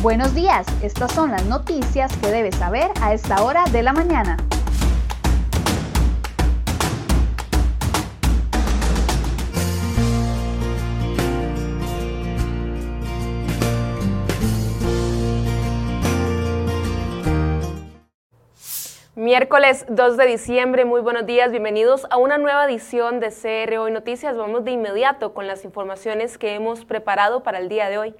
Buenos días, estas son las noticias que debes saber a esta hora de la mañana. Miércoles 2 de diciembre, muy buenos días, bienvenidos a una nueva edición de CR Hoy Noticias. Vamos de inmediato con las informaciones que hemos preparado para el día de hoy.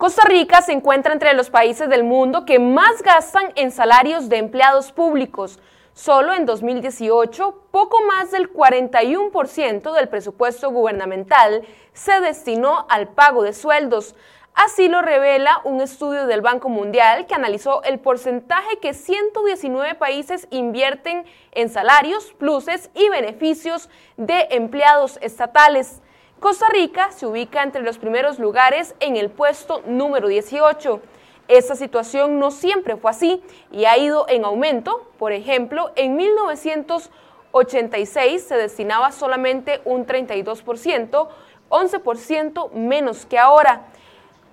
Costa Rica se encuentra entre los países del mundo que más gastan en salarios de empleados públicos. Solo en 2018, poco más del 41% del presupuesto gubernamental se destinó al pago de sueldos. Así lo revela un estudio del Banco Mundial que analizó el porcentaje que 119 países invierten en salarios, pluses y beneficios de empleados estatales. Costa Rica se ubica entre los primeros lugares en el puesto número 18. Esta situación no siempre fue así y ha ido en aumento. Por ejemplo, en 1986 se destinaba solamente un 32%, 11% menos que ahora.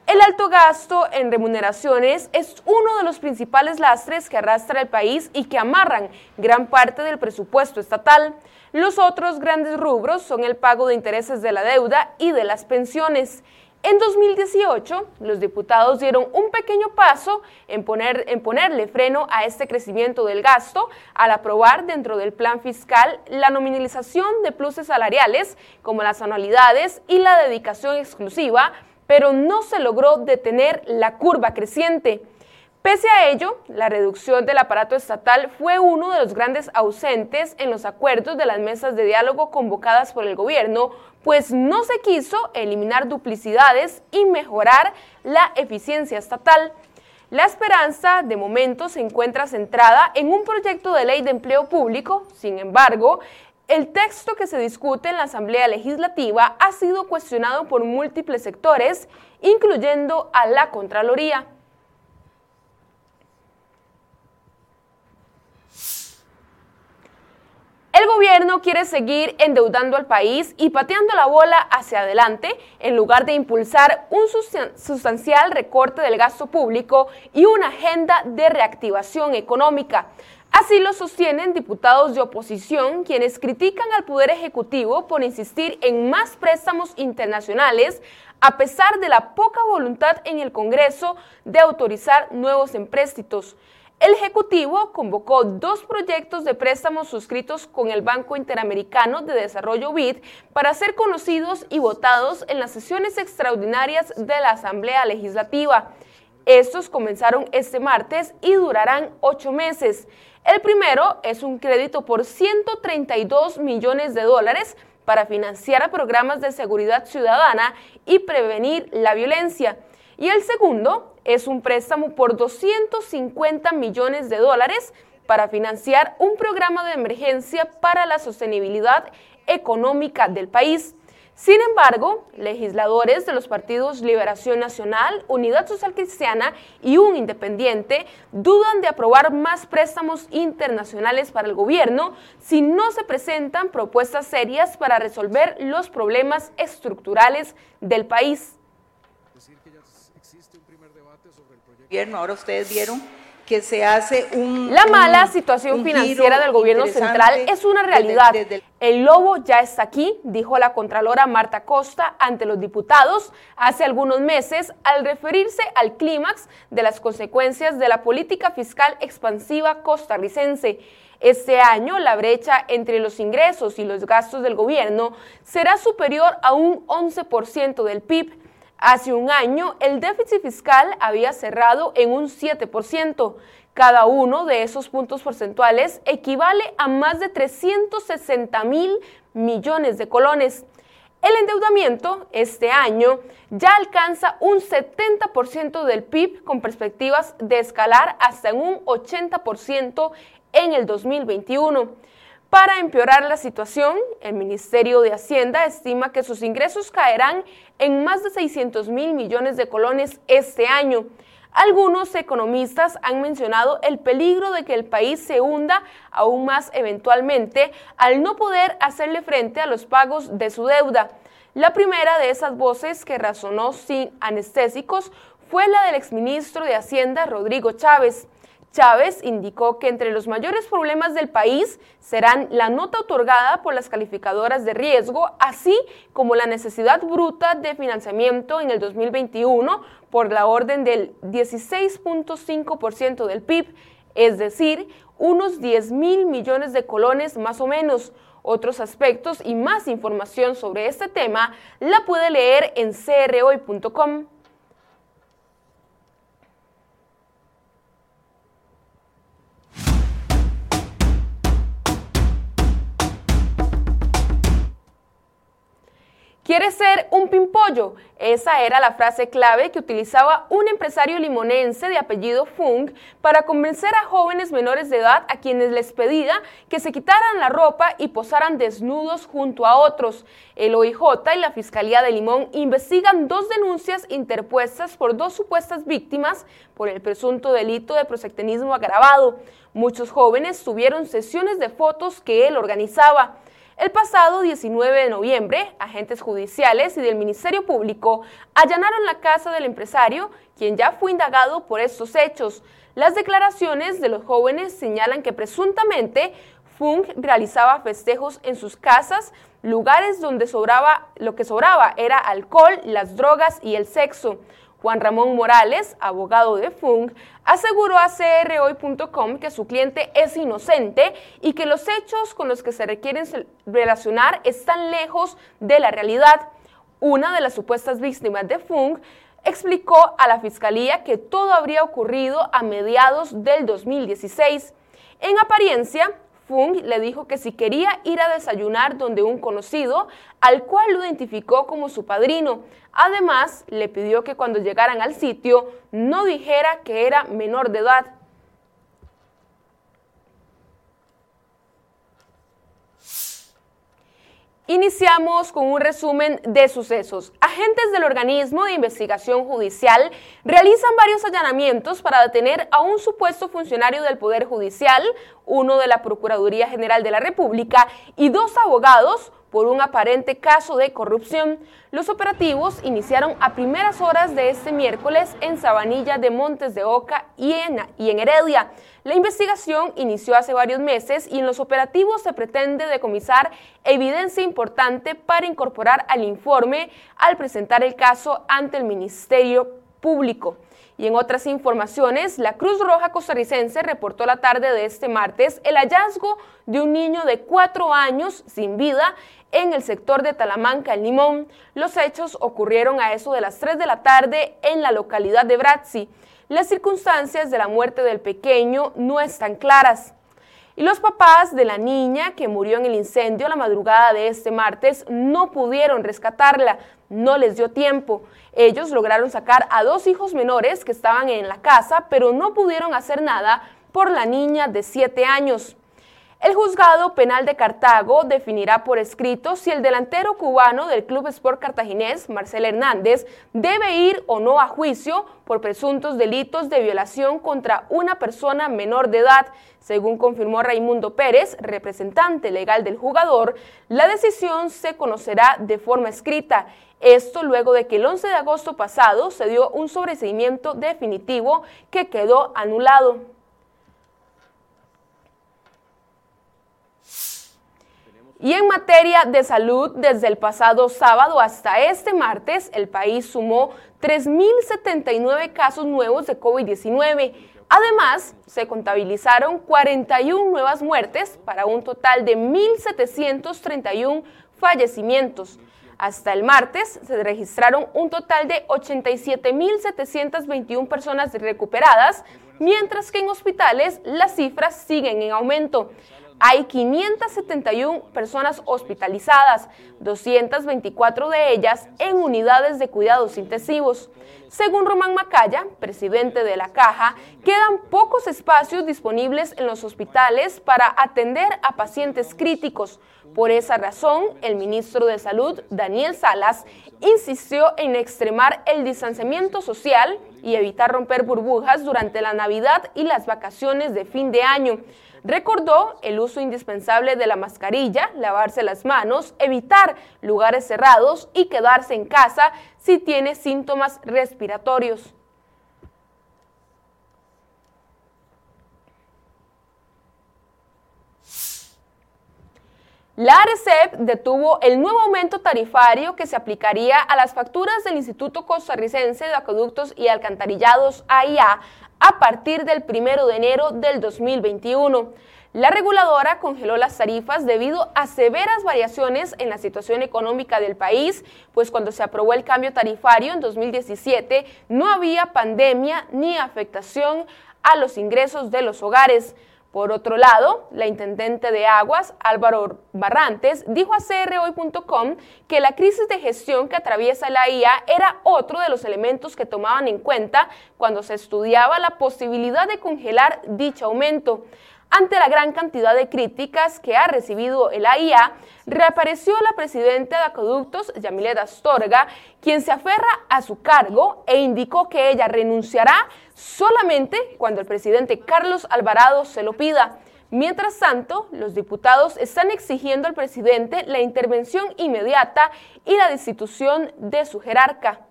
El alto gasto en remuneraciones es uno de los principales lastres que arrastra el país y que amarran gran parte del presupuesto estatal. Los otros grandes rubros son el pago de intereses de la deuda y de las pensiones. En 2018, los diputados dieron un pequeño paso en, poner, en, ponerle freno a este crecimiento del gasto al aprobar dentro del plan fiscal la nominalización de pluses salariales como las anualidades y la dedicación exclusiva pero no se logró detener la curva creciente. Pese a ello, la reducción del aparato estatal fue uno de los grandes ausentes en los acuerdos de las mesas de diálogo convocadas por el gobierno, pues no se quiso eliminar duplicidades y mejorar la eficiencia estatal. La esperanza, de momento, se encuentra centrada en un proyecto de ley de empleo público, sin embargo, el texto que se discute en la Asamblea Legislativa ha sido cuestionado por múltiples sectores, incluyendo a la Contraloría. El gobierno quiere seguir endeudando al país y pateando la bola hacia adelante en lugar de impulsar un sustancial recorte del gasto público y una agenda de reactivación económica. Así lo sostienen diputados de oposición quienes critican al Poder Ejecutivo por insistir en más préstamos internacionales a pesar de la poca voluntad en el Congreso de autorizar nuevos empréstitos. El Ejecutivo convocó dos proyectos de préstamos suscritos con el Banco Interamericano de Desarrollo BID para ser conocidos y votados en las sesiones extraordinarias de la Asamblea Legislativa. Estos comenzaron este martes y durarán ocho meses. El primero es un crédito por 132 millones de dólares para financiar programas de seguridad ciudadana y prevenir la violencia. Y el segundo es un préstamo por 250 millones de dólares para financiar un programa de emergencia para la sostenibilidad económica del país. Sin embargo, legisladores de los partidos Liberación Nacional, Unidad Social Cristiana y un independiente dudan de aprobar más préstamos internacionales para el gobierno si no se presentan propuestas serias para resolver los problemas estructurales del país. Ahora ustedes vieron que se hace un... La mala situación financiera del gobierno central es una realidad. El lobo ya está aquí, dijo la Contralora Marta Costa ante los diputados hace algunos meses al referirse al clímax de las consecuencias de la política fiscal expansiva costarricense. Este año la brecha entre los ingresos y los gastos del gobierno será superior a un 11% del PIB Hace un año, el déficit fiscal había cerrado en un 7%. Cada uno de esos puntos porcentuales equivale a más de 360 mil millones de colones. El endeudamiento este año ya alcanza un 70% del PIB con perspectivas de escalar hasta un 80% en el 2021. Para empeorar la situación, el Ministerio de Hacienda estima que sus ingresos caerán en más de 600 mil millones de colones este año. Algunos economistas han mencionado el peligro de que el país se hunda aún más eventualmente al no poder hacerle frente a los pagos de su deuda. La primera de esas voces que razonó sin anestésicos fue la del exministro de Hacienda Rodrigo Chávez. Chávez indicó que entre los mayores problemas del país serán la nota otorgada por las calificadoras de riesgo, así como la necesidad bruta de financiamiento en el 2021 por la orden del 16.5% del PIB, es decir, unos 10 mil millones de colones más o menos. Otros aspectos y más información sobre este tema la puede leer en crhoy.com. ¿Quieres ser un pimpollo? Esa era la frase clave que utilizaba un empresario limonense de apellido Fung para convencer a jóvenes menores de edad a quienes les pedía que se quitaran la ropa y posaran desnudos junto a otros. El OIJ y la Fiscalía de Limón investigan dos denuncias interpuestas por dos supuestas víctimas por el presunto delito de prosectenismo agravado. Muchos jóvenes tuvieron sesiones de fotos que él organizaba. El pasado 19 de noviembre, agentes judiciales y del Ministerio Público allanaron la casa del empresario, quien ya fue indagado por estos hechos. Las declaraciones de los jóvenes señalan que presuntamente Fung realizaba festejos en sus casas, lugares donde sobraba, lo que sobraba era alcohol, las drogas y el sexo. Juan Ramón Morales, abogado de Fung, aseguró a crhoy.com que su cliente es inocente y que los hechos con los que se requieren relacionar están lejos de la realidad. Una de las supuestas víctimas de Fung explicó a la fiscalía que todo habría ocurrido a mediados del 2016. En apariencia, Fung le dijo que si quería ir a desayunar donde un conocido, al cual lo identificó como su padrino. Además, le pidió que cuando llegaran al sitio no dijera que era menor de edad. Iniciamos con un resumen de sucesos. Agentes del organismo de investigación judicial realizan varios allanamientos para detener a un supuesto funcionario del Poder Judicial, uno de la Procuraduría General de la República y dos abogados por un aparente caso de corrupción. Los operativos iniciaron a primeras horas de este miércoles en Sabanilla de Montes de Oca y en, y en Heredia. La investigación inició hace varios meses y en los operativos se pretende decomisar evidencia importante para incorporar al informe al presentar el caso ante el Ministerio Público. Y en otras informaciones, la Cruz Roja costarricense reportó la tarde de este martes el hallazgo de un niño de cuatro años sin vida en el sector de Talamanca, el Limón. Los hechos ocurrieron a eso de las 3 de la tarde en la localidad de Bratzi. Las circunstancias de la muerte del pequeño no están claras. Y los papás de la niña que murió en el incendio la madrugada de este martes no pudieron rescatarla, no les dio tiempo. Ellos lograron sacar a dos hijos menores que estaban en la casa, pero no pudieron hacer nada por la niña de 7 años. El juzgado penal de Cartago definirá por escrito si el delantero cubano del Club Sport Cartaginés, Marcel Hernández, debe ir o no a juicio por presuntos delitos de violación contra una persona menor de edad. Según confirmó Raimundo Pérez, representante legal del jugador, la decisión se conocerá de forma escrita. Esto luego de que el 11 de agosto pasado se dio un sobreseimiento definitivo que quedó anulado. Y en materia de salud, desde el pasado sábado hasta este martes, el país sumó 3.079 casos nuevos de COVID-19. Además, se contabilizaron 41 nuevas muertes para un total de 1.731 fallecimientos. Hasta el martes se registraron un total de 87.721 personas recuperadas, mientras que en hospitales las cifras siguen en aumento. Hay 571 personas hospitalizadas, 224 de ellas en unidades de cuidados intensivos. Según Román Macaya, presidente de la Caja, quedan pocos espacios disponibles en los hospitales para atender a pacientes críticos. Por esa razón, el ministro de Salud, Daniel Salas, insistió en extremar el distanciamiento social y evitar romper burbujas durante la Navidad y las vacaciones de fin de año. Recordó el uso indispensable de la mascarilla, lavarse las manos, evitar lugares cerrados y quedarse en casa si tiene síntomas respiratorios. La ARECEP detuvo el nuevo aumento tarifario que se aplicaría a las facturas del Instituto Costarricense de Acueductos y Alcantarillados AIA a partir del 1 de enero del 2021. La reguladora congeló las tarifas debido a severas variaciones en la situación económica del país, pues cuando se aprobó el cambio tarifario en 2017 no había pandemia ni afectación a los ingresos de los hogares. Por otro lado, la intendente de Aguas, Álvaro Barrantes, dijo a crhoy.com que la crisis de gestión que atraviesa la IA era otro de los elementos que tomaban en cuenta cuando se estudiaba la posibilidad de congelar dicho aumento. Ante la gran cantidad de críticas que ha recibido el AIA, reapareció la presidenta de Acueductos, Yamilet Astorga, quien se aferra a su cargo e indicó que ella renunciará solamente cuando el presidente Carlos Alvarado se lo pida. Mientras tanto, los diputados están exigiendo al presidente la intervención inmediata y la destitución de su jerarca.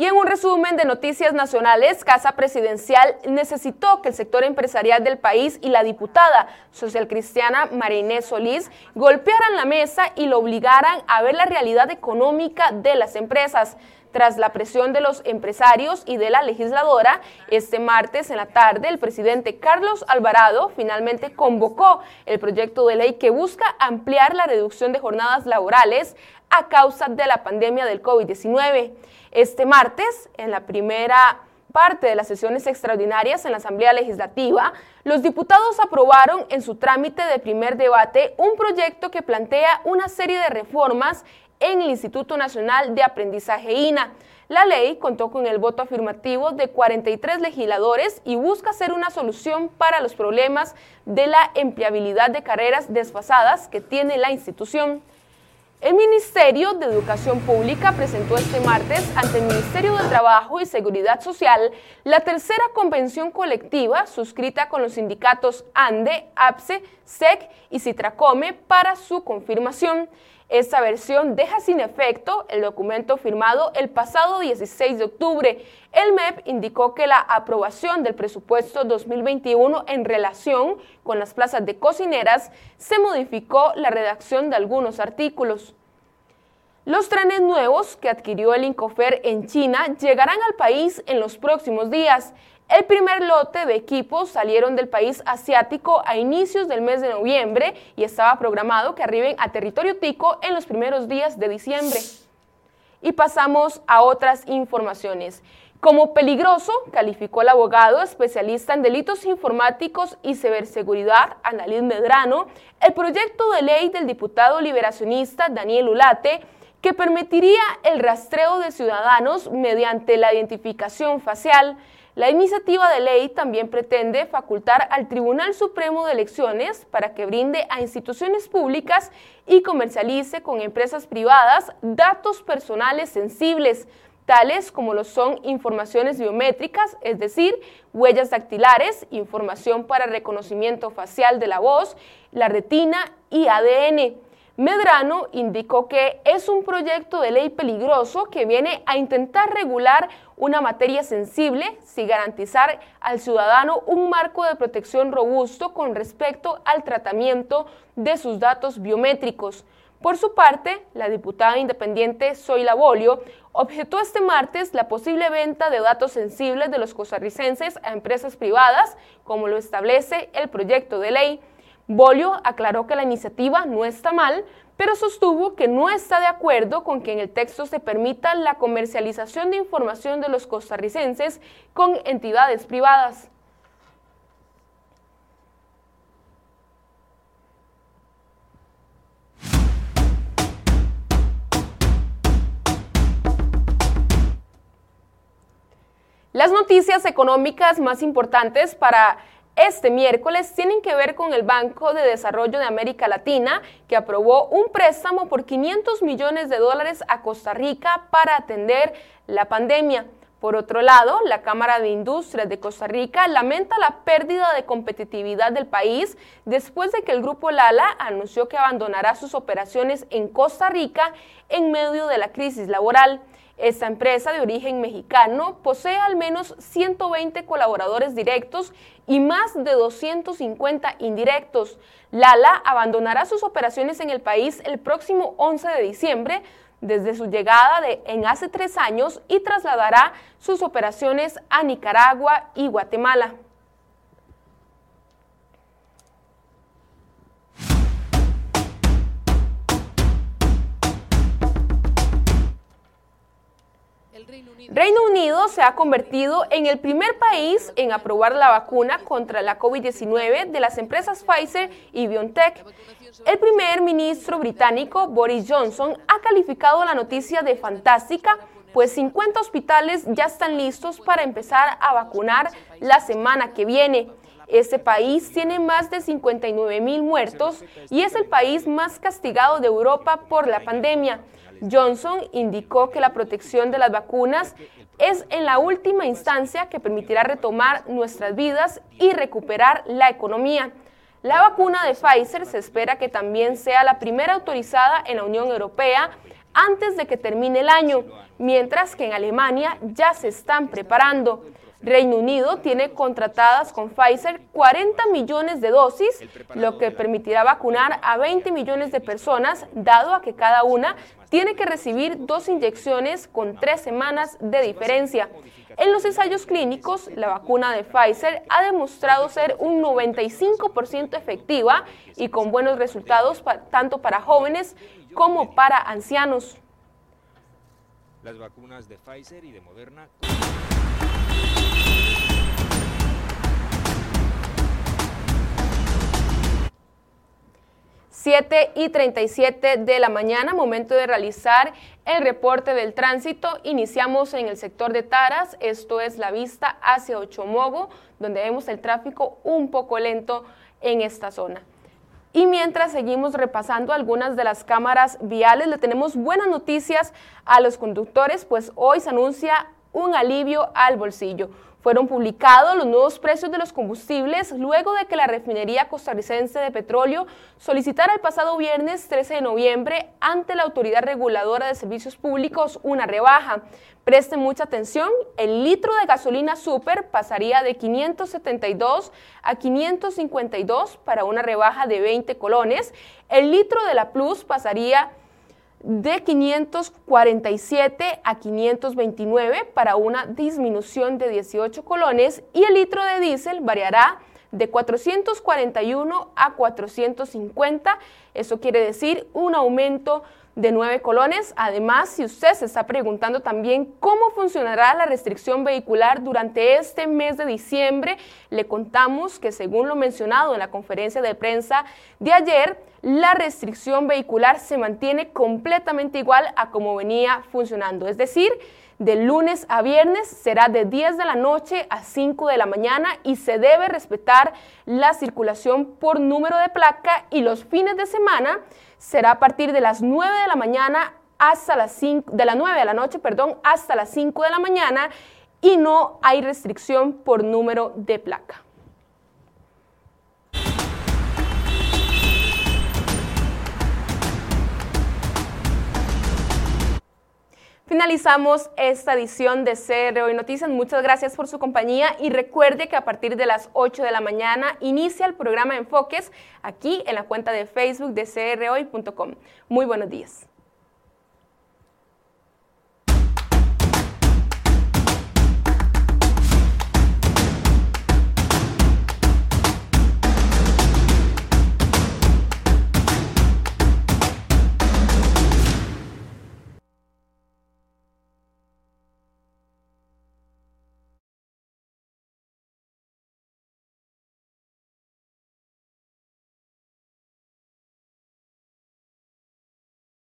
Y en un resumen de noticias nacionales, Casa Presidencial necesitó que el sector empresarial del país y la diputada socialcristiana María Solís golpearan la mesa y lo obligaran a ver la realidad económica de las empresas. Tras la presión de los empresarios y de la legisladora, este martes en la tarde el presidente Carlos Alvarado finalmente convocó el proyecto de ley que busca ampliar la reducción de jornadas laborales a causa de la pandemia del COVID-19. Este martes, en la primera parte de las sesiones extraordinarias en la Asamblea Legislativa, los diputados aprobaron en su trámite de primer debate un proyecto que plantea una serie de reformas en el Instituto Nacional de Aprendizaje INA. La ley contó con el voto afirmativo de 43 legisladores y busca ser una solución para los problemas de la empleabilidad de carreras desfasadas que tiene la institución. El Ministerio de Educación Pública presentó este martes ante el Ministerio de Trabajo y Seguridad Social la tercera convención colectiva suscrita con los sindicatos ANDE, APSE, SEC y Citracome para su confirmación. Esta versión deja sin efecto el documento firmado el pasado 16 de octubre. El MEP indicó que la aprobación del presupuesto 2021 en relación con las plazas de cocineras se modificó la redacción de algunos artículos. Los trenes nuevos que adquirió el Incofer en China llegarán al país en los próximos días. El primer lote de equipos salieron del país asiático a inicios del mes de noviembre y estaba programado que arriben a territorio tico en los primeros días de diciembre. Y pasamos a otras informaciones. Como peligroso, calificó el abogado especialista en delitos informáticos y ciberseguridad, Annalise Medrano, el proyecto de ley del diputado liberacionista Daniel Ulate, que permitiría el rastreo de ciudadanos mediante la identificación facial. La iniciativa de ley también pretende facultar al Tribunal Supremo de Elecciones para que brinde a instituciones públicas y comercialice con empresas privadas datos personales sensibles, tales como lo son informaciones biométricas, es decir, huellas dactilares, información para reconocimiento facial de la voz, la retina y ADN. Medrano indicó que es un proyecto de ley peligroso que viene a intentar regular una materia sensible sin garantizar al ciudadano un marco de protección robusto con respecto al tratamiento de sus datos biométricos. Por su parte, la diputada independiente Zoila Bolio objetó este martes la posible venta de datos sensibles de los costarricenses a empresas privadas, como lo establece el proyecto de ley. Bolio aclaró que la iniciativa no está mal, pero sostuvo que no está de acuerdo con que en el texto se permita la comercialización de información de los costarricenses con entidades privadas. Las noticias económicas más importantes para este miércoles tienen que ver con el Banco de Desarrollo de América Latina, que aprobó un préstamo por 500 millones de dólares a Costa Rica para atender la pandemia. Por otro lado, la Cámara de Industrias de Costa Rica lamenta la pérdida de competitividad del país después de que el grupo Lala anunció que abandonará sus operaciones en Costa Rica en medio de la crisis laboral. Esta empresa de origen mexicano posee al menos 120 colaboradores directos y más de 250 indirectos. Lala abandonará sus operaciones en el país el próximo 11 de diciembre desde su llegada de, en hace tres años y trasladará sus operaciones a Nicaragua y Guatemala. Reino Unido se ha convertido en el primer país en aprobar la vacuna contra la COVID-19 de las empresas Pfizer y BioNTech. El primer ministro británico Boris Johnson ha calificado la noticia de fantástica, pues 50 hospitales ya están listos para empezar a vacunar la semana que viene. Este país tiene más de 59 mil muertos y es el país más castigado de Europa por la pandemia. Johnson indicó que la protección de las vacunas es en la última instancia que permitirá retomar nuestras vidas y recuperar la economía. La vacuna de Pfizer se espera que también sea la primera autorizada en la Unión Europea antes de que termine el año, mientras que en Alemania ya se están preparando. Reino Unido tiene contratadas con Pfizer 40 millones de dosis, lo que permitirá vacunar a 20 millones de personas, dado a que cada una tiene que recibir dos inyecciones con tres semanas de diferencia. En los ensayos clínicos, la vacuna de Pfizer ha demostrado ser un 95% efectiva y con buenos resultados tanto para jóvenes como para ancianos. Las vacunas de Pfizer y de Moderna 7 y 37 de la mañana, momento de realizar el reporte del tránsito. Iniciamos en el sector de Taras, esto es la vista hacia Ochomogo, donde vemos el tráfico un poco lento en esta zona. Y mientras seguimos repasando algunas de las cámaras viales, le tenemos buenas noticias a los conductores, pues hoy se anuncia un alivio al bolsillo. Fueron publicados los nuevos precios de los combustibles luego de que la refinería costarricense de petróleo solicitara el pasado viernes 13 de noviembre ante la Autoridad Reguladora de Servicios Públicos una rebaja. Presten mucha atención, el litro de gasolina super pasaría de 572 a 552 para una rebaja de 20 colones. El litro de la Plus pasaría de 547 a 529 para una disminución de 18 colones y el litro de diésel variará de 441 a 450. Eso quiere decir un aumento de 9 colones. Además, si usted se está preguntando también cómo funcionará la restricción vehicular durante este mes de diciembre, le contamos que según lo mencionado en la conferencia de prensa de ayer, la restricción vehicular se mantiene completamente igual a como venía funcionando. Es decir, de lunes a viernes será de 10 de la noche a 5 de la mañana y se debe respetar la circulación por número de placa y los fines de semana será a partir de las 9 de la mañana hasta las 5 de la 9 de la noche, perdón, hasta las 5 de la mañana y no hay restricción por número de placa. Finalizamos esta edición de CR Hoy Noticias. Muchas gracias por su compañía y recuerde que a partir de las 8 de la mañana inicia el programa Enfoques aquí en la cuenta de Facebook de crhoy.com. Muy buenos días.